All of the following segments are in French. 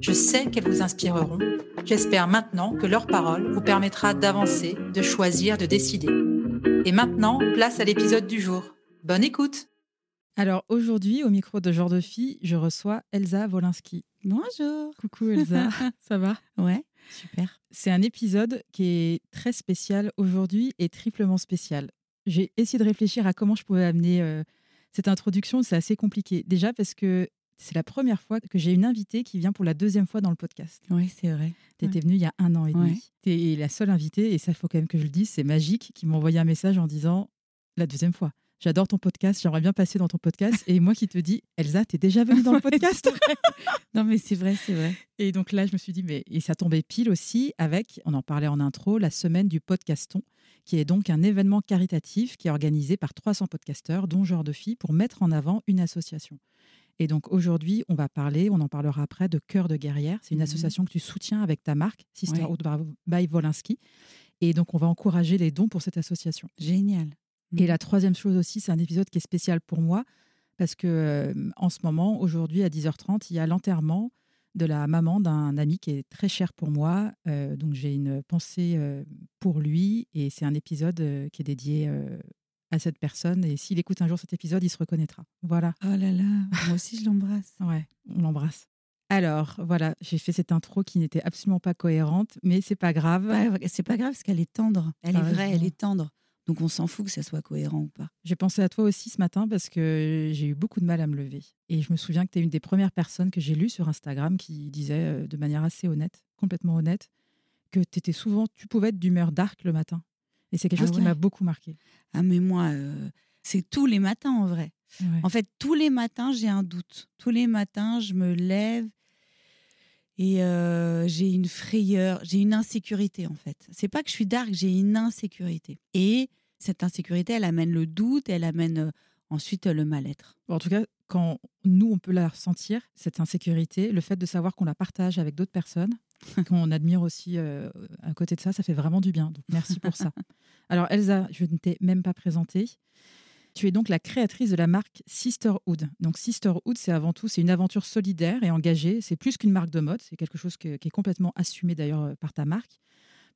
Je sais qu'elles vous inspireront. J'espère maintenant que leur parole vous permettra d'avancer, de choisir, de décider. Et maintenant, place à l'épisode du jour. Bonne écoute Alors aujourd'hui, au micro de Genre de Fille, je reçois Elsa Wolinski. Bonjour. Coucou Elsa, ça va? Ouais, super. C'est un épisode qui est très spécial aujourd'hui et triplement spécial. J'ai essayé de réfléchir à comment je pouvais amener euh, cette introduction, c'est assez compliqué. Déjà parce que c'est la première fois que j'ai une invitée qui vient pour la deuxième fois dans le podcast. Oui, c'est vrai. Tu étais venue il y a un an et demi. Ouais. Tu es la seule invitée, et ça, il faut quand même que je le dise, c'est Magique qui m'a envoyé un message en disant la deuxième fois. J'adore ton podcast, j'aimerais bien passer dans ton podcast. Et moi qui te dis, Elsa, t'es déjà venue dans le podcast? Non, mais c'est vrai, c'est vrai. Et donc là, je me suis dit, mais et ça tombait pile aussi avec, on en parlait en intro, la semaine du podcaston, qui est donc un événement caritatif qui est organisé par 300 podcasteurs, dont Genre de Filles, pour mettre en avant une association. Et donc aujourd'hui, on va parler, on en parlera après, de Cœur de guerrière. C'est une Mhm. association que tu soutiens avec ta marque, Sisterhood by Wolinski. Et donc, on va encourager les dons pour cette association. Génial. Et Mhm. la troisième chose aussi, c'est un épisode qui est spécial pour moi parce que euh, en ce moment, aujourd'hui à 10h30, il y a l'enterrement de la maman d'un ami qui est très cher pour moi. Euh, donc j'ai une pensée euh, pour lui et c'est un épisode euh, qui est dédié à cette personne. Et s'il écoute un jour cet épisode, il se reconnaîtra. Voilà. Oh là là, moi aussi je l'embrasse. Ouais, on l'embrasse. Alors voilà, j'ai fait cette intro qui n'était absolument pas cohérente, mais c'est pas grave. Ouais, c'est pas grave parce qu'elle est tendre. Elle est vraie, elle est tendre. Donc on s'en fout que ça soit cohérent ou pas. J'ai pensé à toi aussi ce matin parce que j'ai eu beaucoup de mal à me lever. Et je me souviens que tu es une des premières personnes que j'ai lues sur Instagram qui disait euh, de manière assez honnête, complètement honnête, que tu étais souvent, tu pouvais être d'humeur dark le matin. Et c'est quelque Ah chose qui m'a beaucoup marqué. Ah mais moi, euh, c'est tous les matins en vrai. En fait, tous les matins, j'ai un doute. Tous les matins, je me lève et euh, j'ai une frayeur, j'ai une insécurité en fait. C'est pas que je suis dark, j'ai une insécurité. Et cette insécurité, elle amène le doute, elle amène euh, ensuite le mal-être. En tout cas, quand nous, on peut la ressentir, cette insécurité, le fait de savoir qu'on la partage avec d'autres personnes, qu'on admire aussi euh, à côté de ça, ça fait vraiment du bien. Donc, merci pour ça. Alors, Elsa, je ne t'ai même pas présentée. Tu es donc la créatrice de la marque Sisterhood. Donc, Sisterhood, c'est avant tout, c'est une aventure solidaire et engagée. C'est plus qu'une marque de mode. C'est quelque chose que- qui est complètement assumé d'ailleurs euh, par ta marque.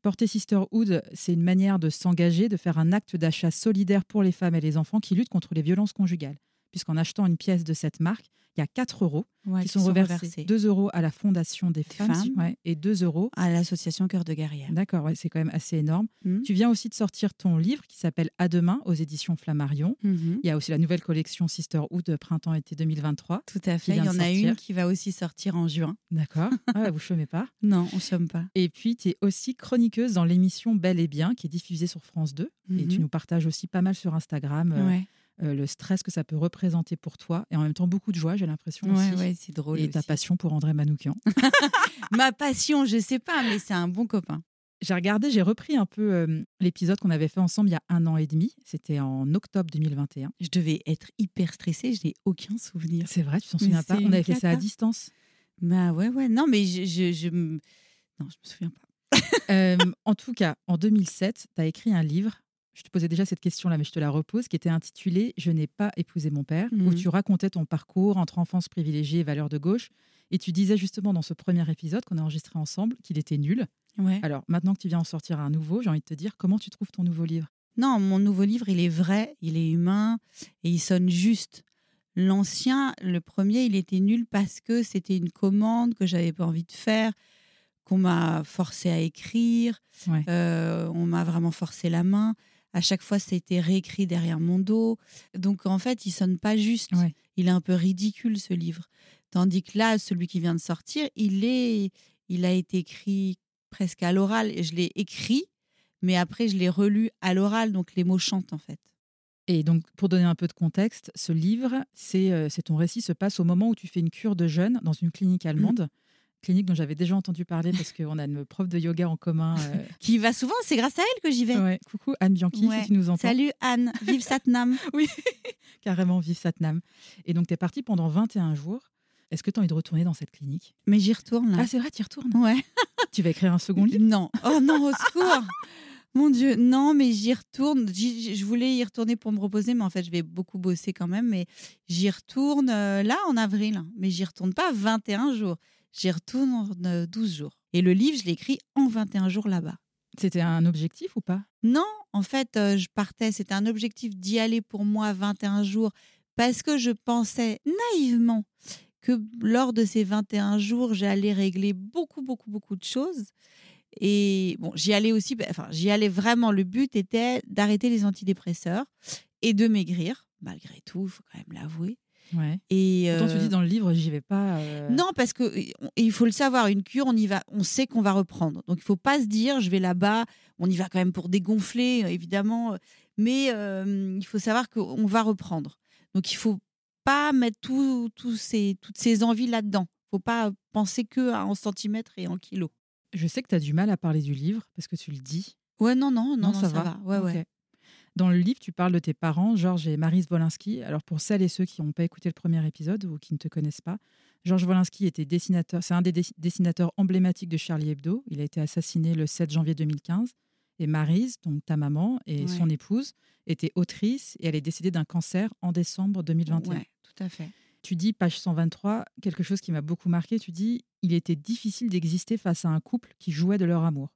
Porter Sisterhood, c'est une manière de s'engager, de faire un acte d'achat solidaire pour les femmes et les enfants qui luttent contre les violences conjugales. Puisqu'en achetant une pièce de cette marque, il y a 4 euros Ouais, qui sont reversés. 2 euros à la Fondation des femmes, femmes. ouais, et 2 euros. à l'association Cœur de guerrière. D'accord, ouais, c'est quand même assez énorme. Mhm. Tu viens aussi de sortir ton livre qui s'appelle À demain aux éditions Flammarion. Mhm. Il y a aussi la nouvelle collection Sisterhood printemps-été 2023. Tout à fait. Il y en a une qui va aussi sortir en juin. D'accord. Ah, vous chômez pas. Non, on somme pas. Et puis, tu es aussi chroniqueuse dans l'émission Belle et Bien, qui est diffusée sur France 2. Et Mhm. tu nous partages aussi pas mal sur Instagram euh, euh, le stress que ça peut représenter pour toi. Et en même temps, beaucoup de joie, j'ai l'impression ouais, c'est drôle. et ta aussi. passion pour André Manoukian. Ma passion, je sais pas, mais c'est un bon copain. J'ai regardé, j'ai repris un peu euh, l'épisode qu'on avait fait ensemble il y a un an et demi. C'était en octobre 2021. Je devais être hyper stressée, je n'ai aucun souvenir. C'est vrai, tu t'en souviens pas? On avait fait ça à distance. Bah ouais, ouais. Non, mais je, je, Non, je me souviens pas. Euh, en tout cas, en 2007, tu as écrit un livre. Je te posais déjà cette question-là, mais je te la repose, qui était intitulé Je n'ai pas épousé mon père, où Mhm. tu racontais ton parcours entre enfance privilégiée et valeurs de gauche. Et tu disais justement dans ce premier épisode qu'on a enregistré ensemble qu'il était nul. Ouais. Alors maintenant que tu viens en sortir un nouveau, j'ai envie de te dire comment tu trouves ton nouveau livre? Non, mon nouveau livre, il est vrai, il est humain et il sonne juste. L'ancien, le premier, il était nul parce que c'était une commande que j'avais pas envie de faire, qu'on m'a forcé à écrire, euh, on m'a vraiment forcé la main. À chaque fois, ça a été réécrit derrière mon dos. Donc, en fait, il sonne pas juste. Il est un peu ridicule, ce livre. Tandis que là, celui qui vient de sortir, il, est, il a été écrit presque à l'oral. Et je l'ai écrit, mais après, je l'ai relu à l'oral. Donc, les mots chantent, en fait. Et donc, pour donner un peu de contexte, ce livre, c'est euh, ton récit se passe au moment où tu fais une cure de jeûne dans une clinique allemande clinique dont j'avais déjà entendu parler parce qu'on a une prof de yoga en commun. Euh, qui va souvent, c'est grâce à elle que j'y vais. Coucou Anne Bianchi, si tu nous entends. Salut Anne, vive Satnam. oui, carrément, vive Satnam. Et donc, tu es partie pendant 21 jours. Est-ce que tu as envie de retourner dans cette clinique? Mais j'y retourne. Ah, c'est vrai, tu y retournes? Ouais. tu vas écrire un second livre? Non. Oh non, au secours Mon Dieu, non, mais j'y retourne. Je voulais y retourner pour me reposer, mais en fait, je vais beaucoup bosser quand même. Mais j'y retourne euh, là en avril. Mais j'y retourne pas 21 jours. J'y retourne en 12 jours. Et le livre, je l'ai écrit en 21 jours là-bas. C'était un objectif ou pas? Non, en fait, euh, je partais. C'était un objectif d'y aller pour moi 21 jours parce que je pensais naïvement que lors de ces 21 jours, j'allais régler beaucoup, beaucoup, beaucoup de choses. Et bon, j'y allais aussi, enfin, j'y allais vraiment. Le but était d'arrêter les antidépresseurs et de maigrir, malgré tout, il faut quand même l'avouer. Ouais. Et Pourtant, tu dis euh, dans le livre, j'y vais pas. Euh. Non, parce que il faut le savoir, une cure, on y va, on sait qu'on va reprendre. Donc il faut pas se dire, je vais là-bas, on y va quand même pour dégonfler, évidemment, mais il faut savoir qu'on va reprendre. Donc il faut pas mettre tout, ces, toutes ces envies là-dedans. Il faut pas penser que en centimètres et en kilos. Je sais que tu as du mal à parler du livre parce que tu le dis. Ouais, non, non, non, ça, va. Ouais, ouais. Dans le livre, tu parles de tes parents, Georges et Marise Wolinski. Alors, pour celles et ceux qui n'ont pas écouté le premier épisode ou qui ne te connaissent pas, Georges Wolinski était dessinateur, c'est un des dessinateurs emblématiques de Charlie Hebdo. Il a été assassiné le 7 janvier 2015. Et Marise, donc ta maman et son épouse, était autrice et elle est décédée d'un cancer en décembre 2021. Oui, tout à fait. Tu dis, page 123, quelque chose qui m'a beaucoup marqué. Tu dis Il était difficile d'exister face à un couple qui jouait de leur amour.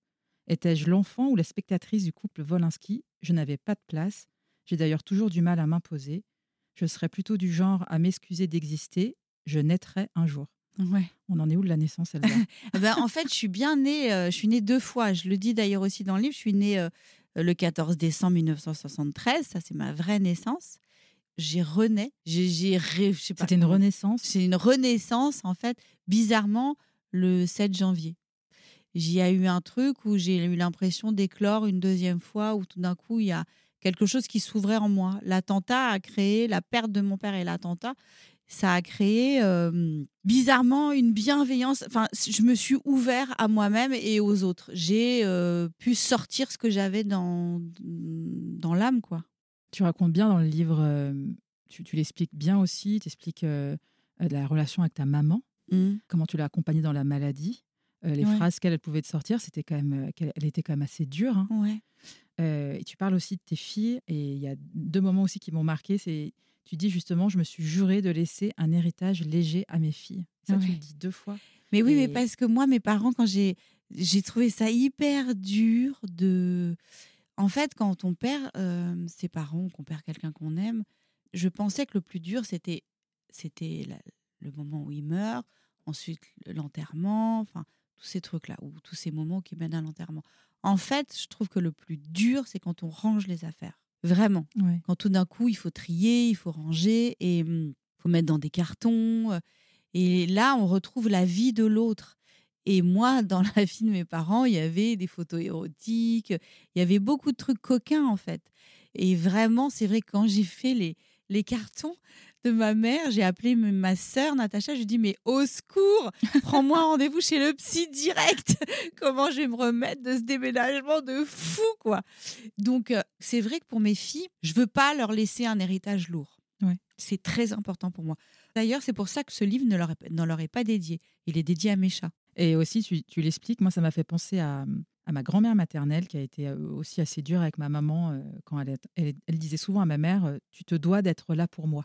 Étais-je l'enfant ou la spectatrice du couple Wolinski Je n'avais pas de place. J'ai d'ailleurs toujours du mal à m'imposer. Je serais plutôt du genre à m'excuser d'exister. Je naîtrais un jour. Ouais. On en est où de la naissance, Elsa? Eh ben, En fait, je suis bien née. Euh, je suis née deux fois. Je le dis d'ailleurs aussi dans le livre. Je suis née euh, le 14 décembre 1973. Ça, c'est ma vraie naissance. J'ai rené. J'ai, C'était une renaissance? C'est une renaissance, en fait, bizarrement, le 7 janvier j'y a eu un truc où j'ai eu l'impression d'éclore une deuxième fois, où tout d'un coup, il y a quelque chose qui s'ouvrait en moi. L'attentat a créé, la perte de mon père et l'attentat, ça a créé bizarrement une bienveillance. Enfin, je me suis ouvert à moi-même et aux autres. J'ai pu sortir ce que j'avais dans, dans l'âme, quoi. Tu racontes bien dans le livre, tu, l'expliques bien aussi, tu expliques la relation avec ta maman, mmh. comment tu l'as accompagnée dans la maladie. Euh, les phrases qu'elle pouvait te sortir, c'était quand même, euh, qu'elle elle était quand même assez dure. Hein. Ouais. Euh, et tu parles aussi de tes filles, et il y a deux moments aussi qui m'ont marqué. C'est, tu dis justement, je me suis juré de laisser un héritage léger à mes filles. Ça, tu le dis deux fois. Mais oui, mais parce que moi, mes parents, quand j'ai, j'ai trouvé ça hyper dur de. En fait, quand on perd ses parents, qu'on perd quelqu'un qu'on aime, je pensais que le plus dur, c'était, c'était le moment où il meurt, ensuite l'enterrement, enfin tous ces trucs-là, ou tous ces moments qui mènent à l'enterrement. En fait, je trouve que le plus dur, c'est quand on range les affaires. Vraiment. Quand tout d'un coup, il faut trier, il faut ranger, et il hum, faut mettre dans des cartons. Euh, et là, on retrouve la vie de l'autre. Et moi, dans la vie de mes parents, il y avait des photos érotiques, il y avait beaucoup de trucs coquins, en fait. Et vraiment, c'est vrai, quand j'ai fait les, les cartons, de ma mère, j'ai appelé ma sœur Natacha, je lui ai dit mais au secours, prends-moi rendez-vous chez le psy direct. Comment je vais me remettre de ce déménagement de fou quoi. Donc euh, c'est vrai que pour mes filles, je veux pas leur laisser un héritage lourd. C'est très important pour moi. D'ailleurs, c'est pour ça que ce livre ne leur, est, leur est pas dédié. Il est dédié à mes chats. Et aussi, tu, l'expliques, moi, ça m'a fait penser à, ma grand-mère maternelle qui a été euh, aussi assez dure avec ma maman euh, quand elle, elle, disait souvent à ma mère, tu te dois d'être là pour moi.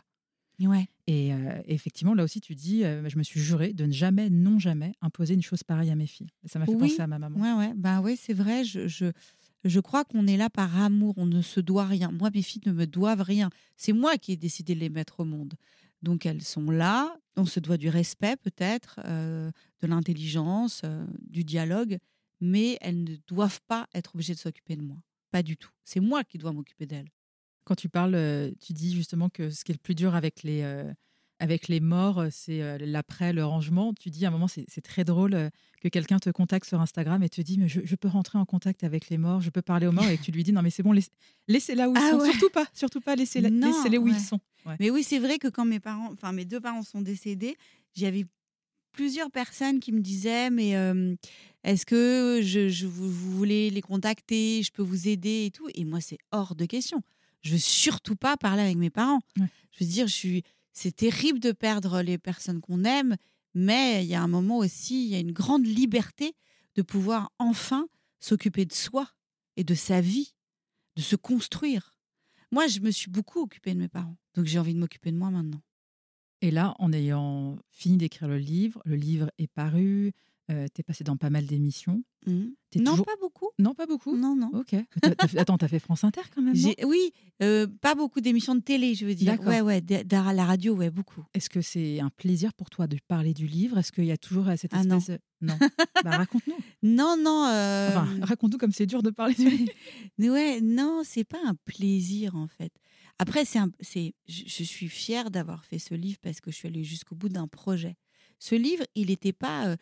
Ouais. Et effectivement, là aussi, tu dis, je me suis juré de ne jamais, non jamais, imposer une chose pareille à mes filles. ça m'a fait penser à ma maman. Ouais, ouais. Bah ouais, c'est vrai. Je, je, je crois qu'on est là par amour. On ne se doit rien. Moi, mes filles ne me doivent rien. C'est moi qui ai décidé de les mettre au monde. Donc elles sont là. On se doit du respect peut-être, de l'intelligence, du dialogue, mais elles ne doivent pas être obligées de s'occuper de moi. Pas du tout. C'est moi qui dois m'occuper d'elles. Quand tu parles, tu dis justement que ce qui est le plus dur avec les, avec les morts, euh, c'est euh, l'après, le rangement. Tu dis à un moment, c'est très drôle euh, que quelqu'un te contacte sur Instagram et te dit, mais je, peux rentrer en contact avec les morts, je peux parler aux morts, et que tu lui dis, non, mais c'est bon, laissez, là où ils ah sont. Surtout pas, surtout pas, laissez-les laissez où ils sont. Mais oui, c'est vrai que quand mes parents, enfin mes deux parents sont décédés, j'avais plusieurs personnes qui me disaient, mais est-ce que je, vous, voulez les contacter, je peux vous aider et tout. Et moi, c'est hors de question. Je veux surtout pas parler avec mes parents. Je veux dire, je suis c'est terrible de perdre les personnes qu'on aime, mais il y a un moment aussi, il y a une grande liberté de pouvoir enfin s'occuper de soi et de sa vie, de se construire. Moi, je me suis beaucoup occupée de mes parents, donc j'ai envie de m'occuper de moi maintenant. Et là, en ayant fini d'écrire le livre, le livre est paru, euh, tu es passé dans pas mal d'émissions. Mmh. Non, pas beaucoup. Non, pas beaucoup. Non, non. Ok. Attends, tu as fait France Inter quand même Oui, euh, pas beaucoup d'émissions de télé, je veux dire. Ouais, ouais, la radio, ouais, beaucoup. Est-ce que c'est un plaisir pour toi de parler du livre? Est-ce qu'il y a toujours cette ah, espèce. non. non. bah, raconte-nous. Non, non. Euh, enfin, raconte-nous comme c'est dur de parler du livre. ouais, non, c'est pas un plaisir en fait. Après, c'est, c'est, je suis fière d'avoir fait ce livre parce que je suis allée jusqu'au bout d'un projet. Ce livre, il n'était pas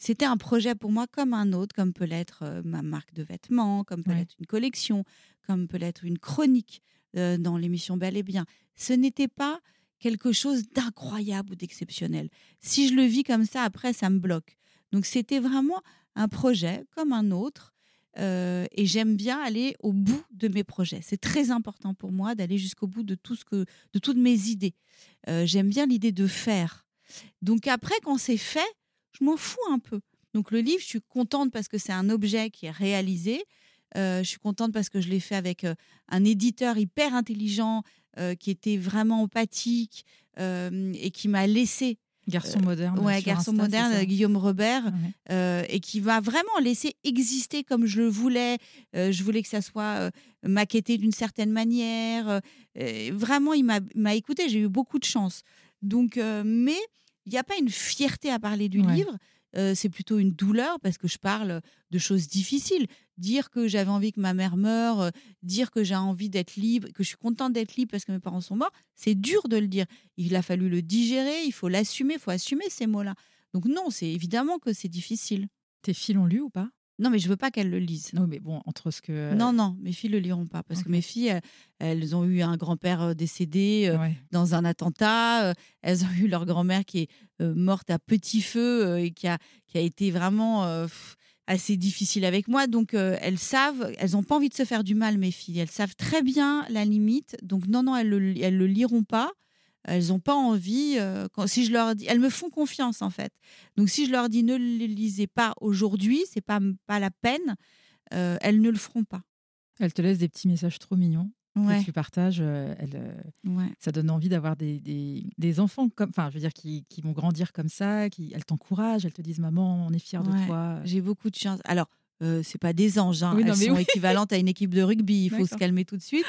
c'était un projet pour moi comme un autre, comme peut l'être euh, ma marque de vêtements, comme peut l'être une collection, comme peut l'être une chronique euh, dans l'émission Belle et Bien. Ce n'était pas quelque chose d'incroyable ou d'exceptionnel. Si je le vis comme ça, après, ça me bloque. Donc c'était vraiment un projet comme un autre. Euh, et j'aime bien aller au bout de mes projets. C'est très important pour moi d'aller jusqu'au bout de tout ce que, de toutes mes idées. j'aime bien l'idée de faire. Donc après, quand c'est fait, je m'en fous un peu. Donc le livre, je suis contente parce que c'est un objet qui est réalisé. Euh, je suis contente parce que je l'ai fait avec euh, un éditeur hyper intelligent euh, qui était vraiment empathique et qui m'a laissé. Garçon moderne. ouais, garçon moderne, Guillaume Robert, et qui m'a vraiment laissé exister comme je le voulais. je voulais que ça soit maquetté d'une certaine manière. vraiment, il m'a écouté. J'ai eu beaucoup de chance. Donc, mais il n'y a pas une fierté à parler du livre. Euh, c'est plutôt une douleur parce que je parle de choses difficiles. Dire que j'avais envie que ma mère meure, euh, dire que j'ai envie d'être libre, que je suis contente d'être libre parce que mes parents sont morts, c'est dur de le dire. Il a fallu le digérer, il faut l'assumer, il faut assumer ces mots-là. Donc non, c'est évidemment que c'est difficile. Tes filles l'ont lu ou pas? Non, mais je veux pas qu'elles le lisent. Non, mais bon, entre ce que. Non, non, mes filles le liront pas parce que mes filles, elles, ont eu un grand-père euh, décédé euh, dans un attentat. Euh, elles ont eu leur grand-mère qui est morte à petit feu et qui a, qui a été vraiment assez difficile avec moi. Donc, elles savent, elles n'ont pas envie de se faire du mal, mes filles. Elles savent très bien la limite. Donc, non, non, elles le, elles le liront pas elles n'ont pas envie. Euh, quand, si je leur dis, elles me font confiance en fait. Donc si je leur dis ne les lisez pas aujourd'hui, c'est pas pas la peine. Euh, elles ne le feront pas. Elles te laissent des petits messages trop mignons que tu partages. Euh, Ça donne envie d'avoir des, des, des, enfants comme, enfin, je veux dire, qui, qui, vont grandir comme ça. Qui, elles t'encouragent. Elles te disent maman, on est fiers de toi. J'ai beaucoup de chance. Alors. Euh, c'est pas des anges, hein. elles sont équivalentes à une équipe de rugby, il faut se calmer tout de suite.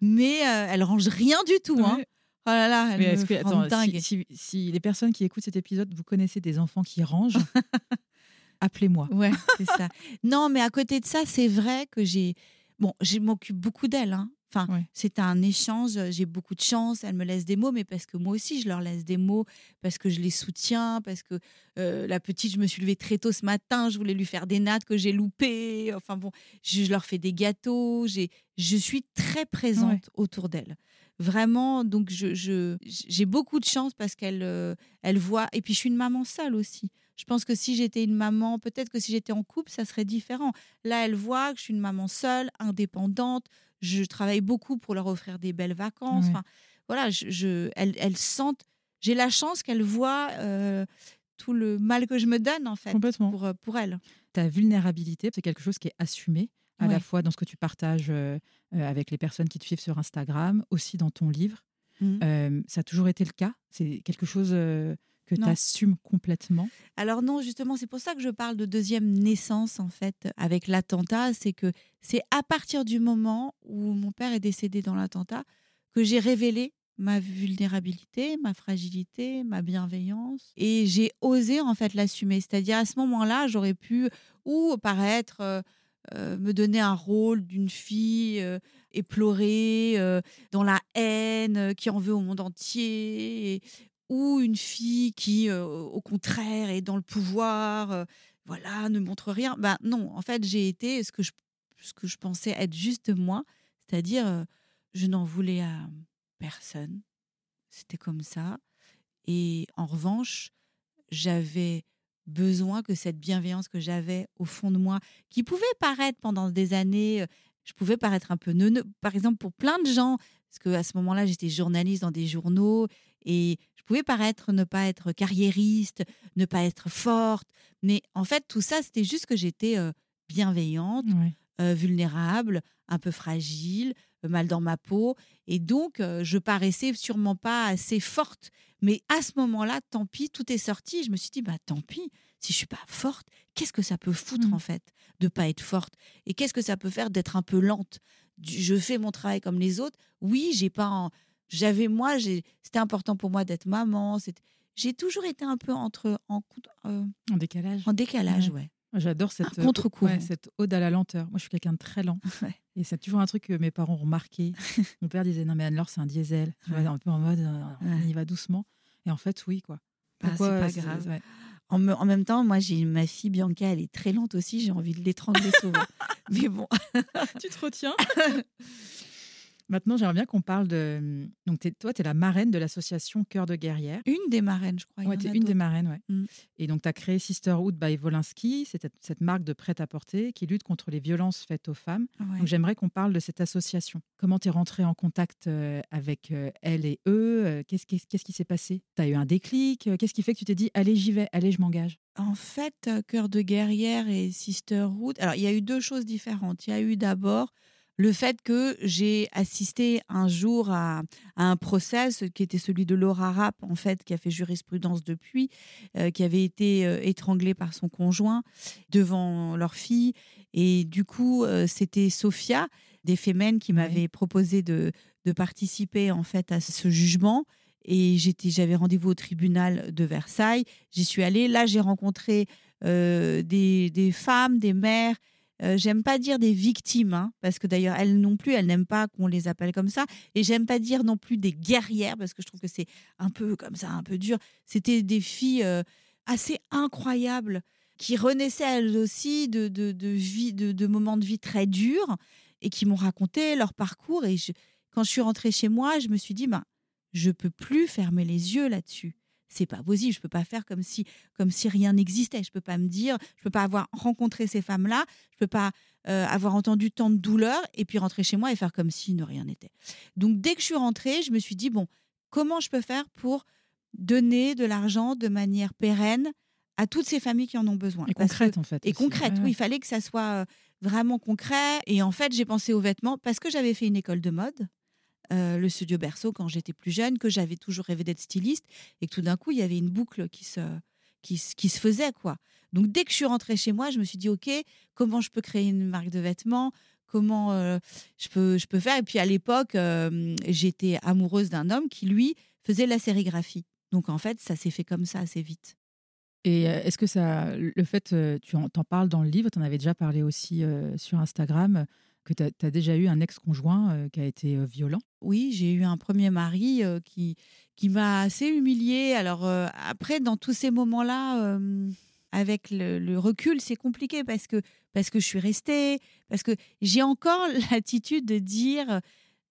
Mais elles rangent rien du tout. Hein. Oh là là, elle me que, dingue. Si, les personnes qui écoutent cet épisode, vous connaissez des enfants qui rangent, appelez-moi. Ouais, c'est ça. Non, mais à côté de ça, c'est vrai que j'ai. Bon, je m'occupe beaucoup d'elle. Hein. Enfin, c'est un échange. J'ai beaucoup de chance. Elles me laissent des mots, mais parce que moi aussi, je leur laisse des mots, parce que je les soutiens, parce que euh, la petite, je me suis levée très tôt ce matin. Je voulais lui faire des nattes que j'ai loupées. Enfin bon, je, leur fais des gâteaux. Je suis très présente autour d'elles vraiment, donc je, j'ai beaucoup de chance parce qu'elle euh, elle voit. Et puis je suis une maman seule aussi. Je pense que si j'étais une maman, peut-être que si j'étais en couple, ça serait différent. Là, elle voit que je suis une maman seule, indépendante. Je travaille beaucoup pour leur offrir des belles vacances. Enfin, voilà, je, elle, sentent. J'ai la chance qu'elle voit euh, tout le mal que je me donne en fait pour, euh, pour elle. Ta vulnérabilité, c'est quelque chose qui est assumé à la fois dans ce que tu partages euh, euh, avec les personnes qui te suivent sur Instagram, aussi dans ton livre. Mmh. Euh, ça a toujours été le cas? C'est quelque chose que tu assumes complètement? Alors non, justement, c'est pour ça que je parle de deuxième naissance, en fait, avec l'attentat. C'est que c'est à partir du moment où mon père est décédé dans l'attentat que j'ai révélé ma vulnérabilité, ma fragilité, ma bienveillance. Et j'ai osé en fait l'assumer. C'est-à-dire à ce moment-là, j'aurais pu ou paraître euh, euh, me donner un rôle d'une fille euh, éplorée, dans la haine, qui en veut au monde entier, ou une fille qui, au contraire, est dans le pouvoir, voilà, ne montre rien. Ben non, en fait, j'ai été ce que je, ce que je pensais être juste moi, c'est-à-dire je n'en voulais à personne. C'était comme ça. Et en revanche, j'avais besoin que cette bienveillance que j'avais au fond de moi, qui pouvait paraître pendant des années, euh, je pouvais paraître un peu neuneux, par exemple pour plein de gens, parce qu'à ce moment-là, j'étais journaliste dans des journaux et je pouvais paraître ne pas être carriériste, ne pas être forte, mais en fait, tout ça, c'était juste que j'étais euh, bienveillante, euh, vulnérable, un peu fragile, mal dans ma peau. Et donc, euh, je paraissais sûrement pas assez forte. Mais à ce moment-là, tant pis, tout est sorti. Je me suis dit, bah tant pis, si je suis pas forte, qu'est-ce que ça peut foutre mmh. en fait de pas être forte? Et qu'est-ce que ça peut faire d'être un peu lente? Je fais mon travail comme les autres. Oui, j'ai pas. J'avais moi, c'était important pour moi d'être maman. J'ai toujours été un peu entre en, euh, en décalage. En décalage, ouais. J'adore cette, contre cette ode à la lenteur. Moi, je suis quelqu'un de très lent. Et c'est toujours un truc que mes parents ont remarqué. Mon père disait Non, mais Anne-Laure, c'est un diesel. un peu en mode euh, On y va doucement. Et en fait, oui, quoi. Bah, c'est pas grave. En, en, même temps, moi, j'ai ma fille Bianca, elle est très lente aussi. J'ai envie de l'étrangler souvent. mais bon. tu te retiens? Maintenant, j'aimerais bien qu'on parle de. Donc, toi, tu es la marraine de l'association Cœur de guerrière. Une des marraines, je crois. Ouais, tu es une des marraines, ouais. Mmh. Et donc, tu as créé Sisterhood by Volinsky, c'est cette marque de prêt-à-porter qui lutte contre les violences faites aux femmes. Donc, j'aimerais qu'on parle de cette association. Comment tu es rentrée en contact euh, avec euh, elle et eux euh, Qu'est-ce qui s'est passé? Tu as eu un déclic Qu'est-ce qui fait que tu t'es dit Allez, j'y vais, allez, je m'engage? En fait, Cœur de guerrière et Sisterhood, alors il y a eu deux choses différentes. Il y a eu d'abord le fait que j'ai assisté un jour à, un procès qui était celui de Laura Rapp, en fait, qui a fait jurisprudence depuis, euh, qui avait été euh, étranglée par son conjoint devant leur fille. Et du coup, euh, c'était Sophia, des Femmes, qui m'avait proposé de, participer en fait à ce jugement. Et j'avais rendez-vous au tribunal de Versailles. J'y suis allée. Là, j'ai rencontré des femmes, des mères euh, j'aime pas dire des victimes, hein, parce que d'ailleurs, elles non plus, elles n'aiment pas qu'on les appelle comme ça. Et j'aime pas dire non plus des guerrières, parce que je trouve que c'est un peu comme ça, un peu dur. C'était des filles euh, assez incroyables qui renaissaient elles aussi de, de, de vie, de, de, moments de vie très durs et qui m'ont raconté leur parcours. Et quand je suis rentrée chez moi, je me suis dit, ben, je peux plus fermer les yeux là-dessus c'est pas possible. Je peux pas faire comme si, comme si rien n'existait. Je peux pas me dire, je peux pas avoir rencontré ces femmes-là. Je peux pas euh, avoir entendu tant de douleurs et puis rentrer chez moi et faire comme si ne rien n'était. Donc dès que je suis rentrée, je me suis dit bon, comment je peux faire pour donner de l'argent de manière pérenne à toutes ces familles qui en ont besoin? Et concrète, en fait. Et concrète, oui. Il fallait que ça soit euh, vraiment concret. Et en fait, j'ai pensé aux vêtements parce que j'avais fait une école de mode. Euh, le studio Berceau quand j'étais plus jeune, que j'avais toujours rêvé d'être styliste et que tout d'un coup, il y avait une boucle qui se, qui, qui, se faisait. quoi. Donc, dès que je suis rentrée chez moi, je me suis dit, OK, comment je peux créer une marque de vêtements? Comment euh, je, peux, je peux faire? Et puis, à l'époque, euh, j'étais amoureuse d'un homme qui, lui, faisait la sérigraphie. Donc, en fait, ça s'est fait comme ça assez vite. Et est-ce que ça, le fait, tu en, en parles dans le livre, tu en avais déjà parlé aussi sur Instagram, que tu as, déjà eu un ex-conjoint euh, qui a été euh, violent? Oui, j'ai eu un premier mari euh, qui, qui m'a assez humiliée. Alors après, dans tous ces moments-là, avec le, recul, c'est compliqué parce que, parce que je suis restée, parce que j'ai encore l'attitude de dire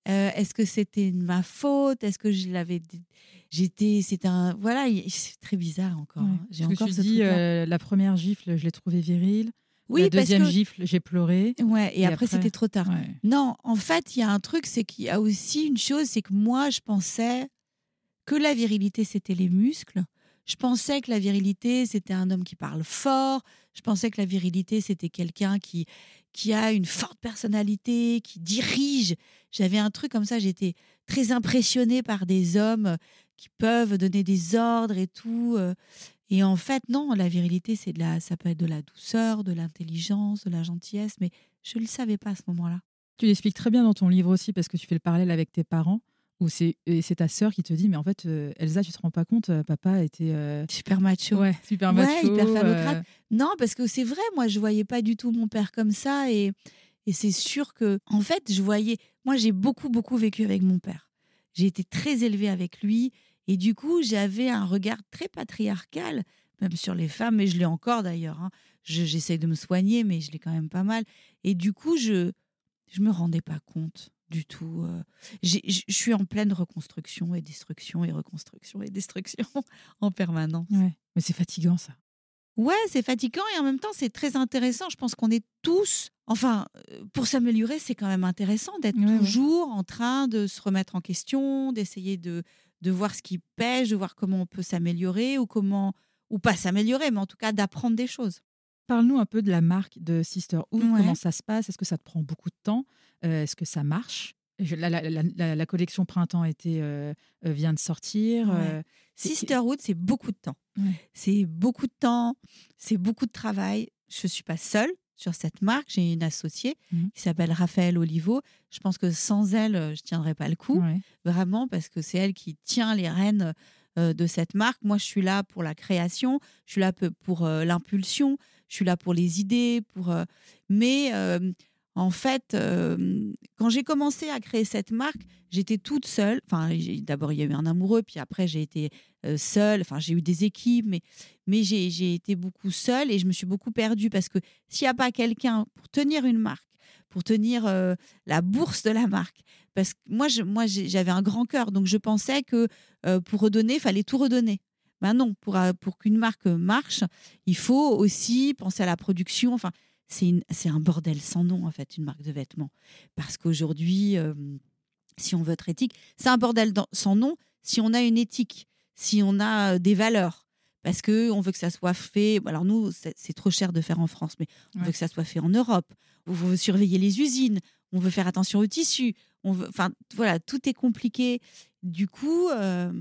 est-ce que c'était ma faute? Est-ce que je l'avais j'étais c'est un voilà c'est très bizarre encore hein. j'ai encore que tu dis la première gifle je l'ai trouvée virile oui, la deuxième gifle, j'ai pleuré. Ouais, et, après, c'était trop tard. Non, en fait, il y a un truc, c'est qu'il y a aussi une chose, c'est que moi, je pensais que la virilité, c'était les muscles. Je pensais que la virilité, c'était un homme qui parle fort. Je pensais que la virilité, c'était quelqu'un qui, qui a une forte personnalité, qui dirige. J'avais un truc comme ça, j'étais très impressionnée par des hommes qui peuvent donner des ordres et tout. Et en fait, non, la virilité, c'est de la, ça peut être de la douceur, de l'intelligence, de la gentillesse, mais je ne le savais pas à ce moment-là. Tu l'expliques très bien dans ton livre aussi, parce que tu fais le parallèle avec tes parents, Ou c'est ta sœur qui te dit mais en fait euh, Elsa tu te rends pas compte euh, papa était euh, super macho. ouais super macho. Ouais, hyper phallocrate. Non, parce que c'est vrai, moi, je voyais pas du tout mon père comme ça. Et, et c'est sûr que, en fait, je voyais. Moi, j'ai beaucoup, beaucoup vécu avec mon père. J'ai été très élevée avec lui. Et du coup, j'avais un regard très patriarcal, même sur les femmes, mais je l'ai encore d'ailleurs. hein. Je- J'essaye de me soigner, mais je l'ai quand même pas mal. Et du coup, je je me rendais pas compte du tout. euh. Je suis en pleine reconstruction et destruction et reconstruction et destruction en permanence. ouais. Mais c'est fatigant ça. Ouais, c'est fatigant et en même temps, c'est très intéressant. Je pense qu'on est tous, enfin, euh, pour s'améliorer, c'est quand même intéressant d'être Ouais, ouais. toujours en train de se remettre en question, d'essayer de, de voir ce qui pêche, de voir comment on peut s'améliorer ou comment, ou pas s'améliorer, mais en tout cas d'apprendre des choses. Parle-nous un peu de la marque de Sisterhood. Ouais. Comment ça se passe? Est-ce que ça te prend beaucoup de temps? Euh, Est-ce que ça marche? La, la- la- la- la collection printemps été euh, euh, vient de sortir. Ouais. euh, Sisterhood, c'est beaucoup de temps. Ouais. C'est beaucoup de temps, c'est beaucoup de travail. Je suis pas seule sur cette marque. J'ai une associée Mhm. qui s'appelle Raphaël Olivo. Je pense que sans elle, euh, je tiendrais pas le coup. Ouais. vraiment parce que c'est elle qui tient les rênes euh, de cette marque. Moi, je suis là pour la création, je suis là pour euh, l'impulsion, je suis là pour les idées, pour. euh, mais en fait, euh, quand j'ai commencé à créer cette marque, j'étais toute seule. Enfin, d'abord il y a eu un amoureux, puis après j'ai été euh, seule. Enfin, j'ai eu des équipes, mais mais j'ai été beaucoup seule et je me suis beaucoup perdue parce que s'il n'y a pas quelqu'un pour tenir une marque, pour tenir euh, la bourse de la marque, parce que moi, moi j'avais un grand cœur, donc je pensais que pour redonner, il fallait tout redonner. Ben non, pour, pour qu'une marque marche, il faut aussi penser à la production. Enfin, c'est une- c'est un bordel sans nom, en fait, une marque de vêtements. Parce qu'aujourd'hui, euh, si on veut être éthique, c'est un bordel dans- sans nom si on a une éthique, si on a euh, des valeurs. Parce que on veut que ça soit fait. Alors nous, c'est c'est trop cher de faire en France, mais on Ouais. veut que ça soit fait en Europe. On veut surveiller les usines. On veut faire attention aux tissus. On veut, enfin, voilà, tout est compliqué. Du coup, euh,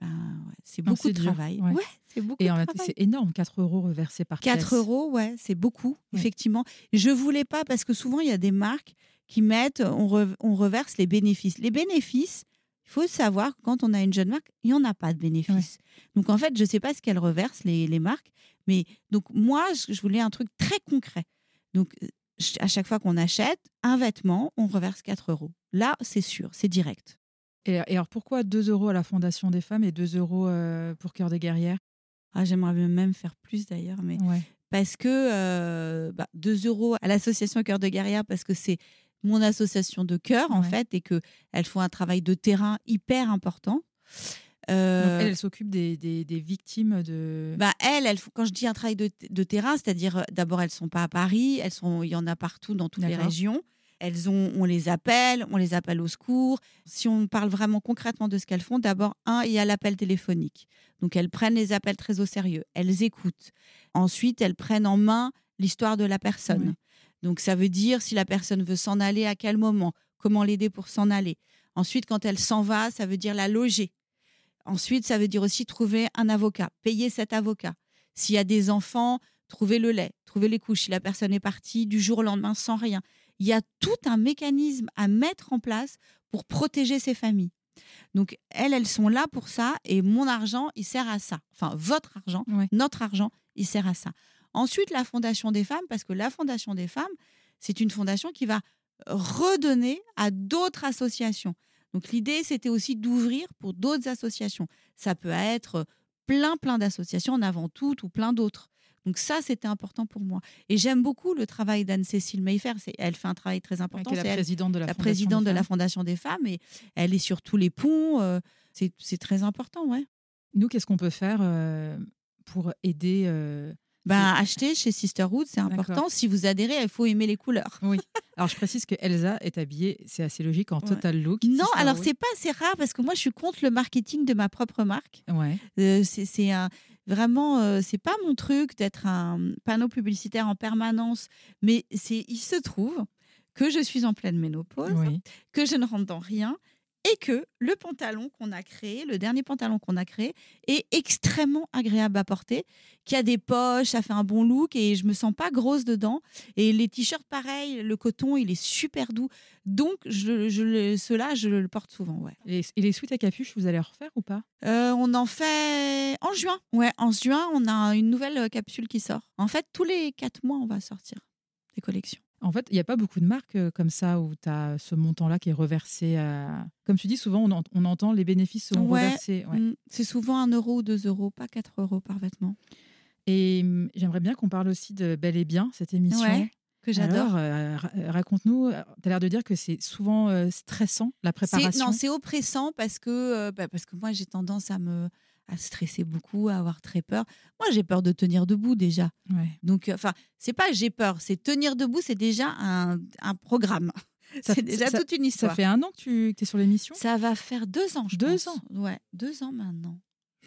ben, ouais, c'est beaucoup de dur, travail. ouais. Ouais, c'est beaucoup Et c'est énorme, 4 euros reversés par 4 pièce. euros, ouais, c'est beaucoup, effectivement. Je voulais pas parce que souvent, il y a des marques qui mettent, on, re- on reverse les bénéfices. Les bénéfices, il faut savoir, quand on a une jeune marque, il n'y en a pas de bénéfices. Donc, en fait, je ne sais pas ce qu'elles reversent, les, les marques. Mais donc, moi, je, voulais un truc très concret. Donc, à chaque fois qu'on achète un vêtement, on reverse 4 euros. Là, c'est sûr, c'est direct. Et, et alors pourquoi 2 euros à la Fondation des femmes et 2 euros euh, pour Cœur des guerrières? Ah, J'aimerais même faire plus d'ailleurs, mais ouais. parce que euh, bah, 2 euros à l'association Cœur de Guerrière parce que c'est mon association de cœur en fait et que elles font un travail de terrain hyper important. Euh, elle, elle s'occupe des, des- des victimes de. bah, font- quand je dis un travail de, de terrain, c'est-à-dire euh, d'abord elles sont pas à Paris, elles sont, il y en a partout dans toutes les régions. Elles ont, on les appelle, on les appelle au secours. Si on parle vraiment concrètement de ce qu'elles font, d'abord un, il y a l'appel téléphonique. Donc elles prennent les appels très au sérieux, elles écoutent. Ensuite, elles prennent en main l'histoire de la personne. Donc ça veut dire si la personne veut s'en aller, à quel moment, comment l'aider pour s'en aller. Ensuite, quand elle s'en va, ça veut dire la loger. Ensuite, ça veut dire aussi trouver un avocat, payer cet avocat. S'il y a des enfants, trouver le lait, trouver les couches. Si la personne est partie du jour au lendemain sans rien. Il y a tout un mécanisme à mettre en place pour protéger ces familles. Donc, elles, elles sont là pour ça et mon argent, il sert à ça. Enfin, votre argent, notre argent, il sert à ça. Ensuite, la Fondation des femmes, parce que la Fondation des femmes, c'est une fondation qui va redonner à d'autres associations. Donc l'idée, c'était aussi d'ouvrir pour d'autres associations. Ça peut être plein, plein d'associations, en avant toutes ou plein d'autres. Donc ça, c'était important pour moi. Et j'aime beaucoup le travail d'Anne-Cécile Mayfair. Elle fait un travail très important. qui est la elle- présidente de la, présidente des de la femmes. Fondation des femmes et elle est sur tous les ponts. euh, c'est c'est très important, ouais. Nous, qu'est-ce qu'on peut faire euh, pour aider euh, Ben, acheter chez Sisterhood, c'est important. Si vous adhérez, il faut aimer les couleurs. Oui. Alors, je précise que Elsa est habillée, c'est assez logique, en Ouais. total look. Non, Sisterhood. alors c'est pas assez rare parce que moi, je suis contre le marketing de ma propre marque. Ouais. Euh, c'est c'est un vraiment euh, c'est pas mon truc d'être un panneau publicitaire en permanence mais c'est il se trouve que je suis en pleine ménopause Oui. que je ne rentre dans rien et que le pantalon qu'on a créé, le dernier pantalon qu'on a créé, est extrêmement agréable à porter, qui a des poches, ça fait un bon look et je me sens pas grosse dedans. Et les t-shirts, pareil, le coton, il est super doux. Donc, je, je, ceux-là, je le porte souvent. Ouais. Et, les sweats à capuche, vous allez en refaire ou pas? Euh, On en fait en juin. Ouais, en juin, on a une nouvelle capsule qui sort. En fait, tous les quatre mois, on va sortir des collections. En fait, il n'y a pas beaucoup de marques euh, comme ça où tu as ce montant-là qui est reversé. À... Comme tu dis, souvent, on, entend les bénéfices sont reversés. Mm, c'est souvent un euro ou deux euros, pas quatre euros par vêtement. Et mm, j'aimerais bien qu'on parle aussi de Bel et Bien, cette émission. que j'adore. Euh, raconte-nous, tu as l'air de dire que c'est souvent euh, stressant, la préparation. Non, c'est oppressant parce que, bah, parce que moi, j'ai tendance à me à stresser beaucoup, à avoir très peur. Moi, j'ai peur de tenir debout déjà. Donc, euh, enfin, c'est pas j'ai peur, c'est tenir debout, c'est déjà un, un programme. C'est déjà toute une histoire. Ça fait un an que tu es sur l'émission? Ça va faire deux ans, je deux pense. ans? Ouais, deux ans maintenant.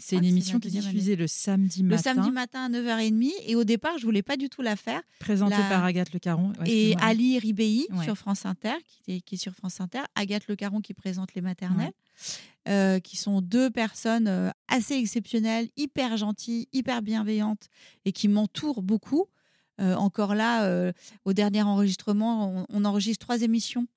C'est une émission qui est diffusée le samedi matin. Le samedi matin à 9h30. Et au départ, je voulais pas du tout la faire. Présentée par Agathe Le Caron. et Ali Ribéi sur France Inter, qui est, qui est, sur France Inter. Agathe Le Caron qui présente les maternelles. Euh, qui sont deux personnes euh, assez exceptionnelles, hyper gentilles, hyper bienveillantes et qui m'entourent beaucoup. Euh, encore là, au dernier enregistrement, on, enregistre trois émissions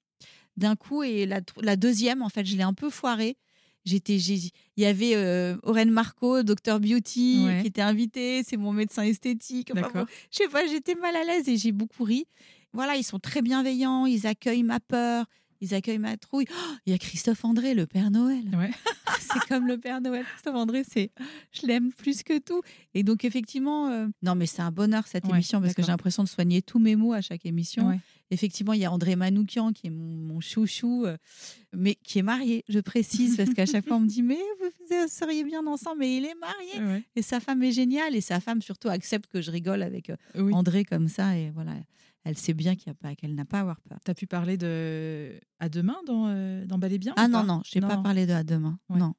d'un coup et la, la, deuxième, en fait, je l'ai un peu foirée. J'étais, il y avait euh, Aurène Marco, Docteur Beauty, qui était invité. C'est mon médecin esthétique. Enfin, je sais pas, j'étais mal à l'aise et j'ai beaucoup ri. Voilà, ils sont très bienveillants. Ils accueillent ma peur. Ils accueillent ma trouille. Oh, il y a Christophe André, le Père Noël. c'est comme le Père Noël. Christophe André, c'est, je l'aime plus que tout. Et donc effectivement, euh, non mais c'est un bonheur cette émission parce que j'ai l'impression de soigner tous mes mots à chaque émission. Effectivement, il y a André Manoukian qui est mon, chouchou, euh, mais qui est marié, je précise, parce qu'à chaque fois on me dit mais vous seriez bien ensemble, mais il est marié et sa femme est géniale et sa femme surtout accepte que je rigole avec euh, André comme ça et voilà elle sait bien qu'il a pas, qu'elle n'a pas à avoir peur. Tu as pu parler de à demain dans, euh, dans Bel et Bien Ah non, non, je n'ai pas parlé de à demain. Non.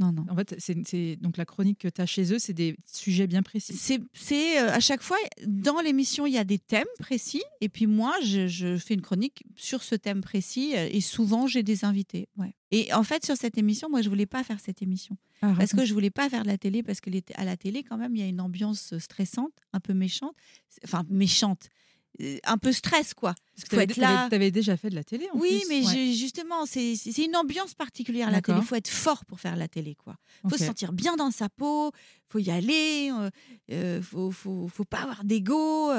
Non, non. En fait, c'est donc la chronique que tu as chez eux, c'est des sujets bien précis. C'est euh, à chaque fois, dans l'émission, il y a des thèmes précis. Et puis moi, je, fais une chronique sur ce thème précis. Euh, et souvent, j'ai des invités. Ouais. Et en fait, sur cette émission, moi, je voulais pas faire cette émission. Ah, parce que je voulais pas faire de la télé, parce que à la télé, quand même, il y a une ambiance stressante, un peu méchante. Enfin, méchante. Euh, un peu stress quoi. Parce que tu avais, déjà fait de la télé en Oui, mais justement, c'est une ambiance particulière la télé. Il faut être fort pour faire la télé quoi. Il faut se sentir bien dans sa peau, il faut y aller, il euh, euh, faut, faut, faut, pas avoir d'ego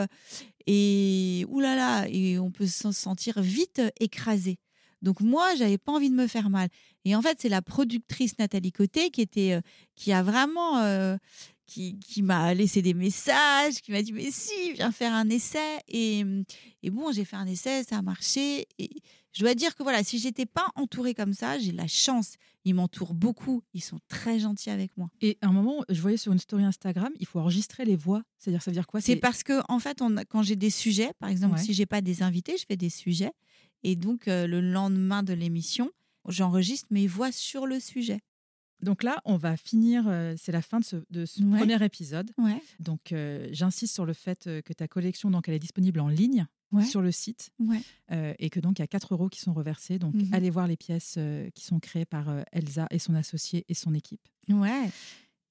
et oulala, et on peut se sentir vite écrasé. Donc moi, j'avais pas envie de me faire mal. Et en fait, c'est la productrice Nathalie Côté qui était, qui a vraiment qui, qui m'a laissé des messages, qui m'a dit mais si, viens faire un essai. Et, et bon, j'ai fait un essai, ça a marché. Et je dois dire que voilà, si j'étais pas entourée comme ça, j'ai la chance. Ils m'entourent beaucoup, ils sont très gentils avec moi. Et à un moment, je voyais sur une story Instagram, il faut enregistrer les voix. C'est-à-dire, ça veut dire quoi? C'est parce que en fait, on, quand j'ai des sujets, par exemple, si j'ai pas des invités, je fais des sujets. Et donc, euh, le lendemain de l'émission, j'enregistre mes voix sur le sujet. Donc là, on va finir, euh, c'est la fin de ce, premier épisode. Donc euh, j'insiste sur le fait euh, que ta collection, donc, elle est disponible en ligne sur le site et que donc il y a 4 euros qui sont reversés. Donc mhm. allez voir les pièces qui sont créées par Elsa et son associé et son équipe. Ouais.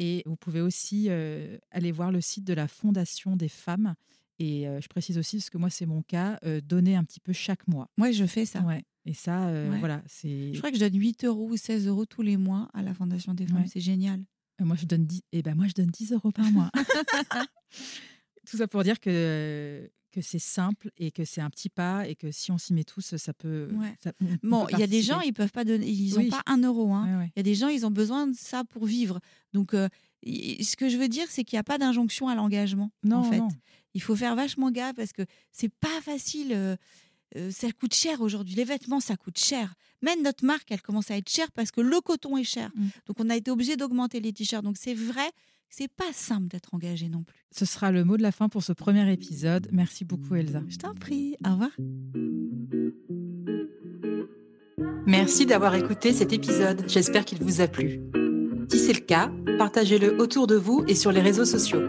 Et vous pouvez aussi aller voir le site de la Fondation des femmes. Et je précise aussi, parce que moi c'est mon cas, donner un petit peu chaque mois. Moi je fais ça. Ouais. Et ça, euh, voilà, c'est. Je crois que je donne 8 euros ou 16 euros tous les mois à la Fondation des femmes. C'est génial. Euh, moi, je donne 10, et eh ben, moi, je donne 10 euros par mois. Tout ça pour dire que, que c'est simple et que c'est un petit pas et que si on s'y met tous, ça peut. bon, il y a des gens, ils peuvent pas donner, ils n'ont pas un euro. Hein. Il y a des gens, ils ont besoin de ça pour vivre. Donc, euh, ce que je veux dire, c'est qu'il n'y a pas d'injonction à l'engagement. Non, en fait. Il faut faire vachement gaffe parce que c'est pas facile. Euh, ça coûte cher aujourd'hui. Les vêtements, ça coûte cher. Même notre marque, elle commence à être chère parce que le coton est cher. Mm. Donc, on a été obligé d'augmenter les t-shirts. Donc, c'est vrai, c'est pas simple d'être engagé non plus. Ce sera le mot de la fin pour ce premier épisode. Merci beaucoup, Elsa. Je t'en prie. Au revoir. Merci d'avoir écouté cet épisode. J'espère qu'il vous a plu. Si c'est le cas, partagez-le autour de vous et sur les réseaux sociaux.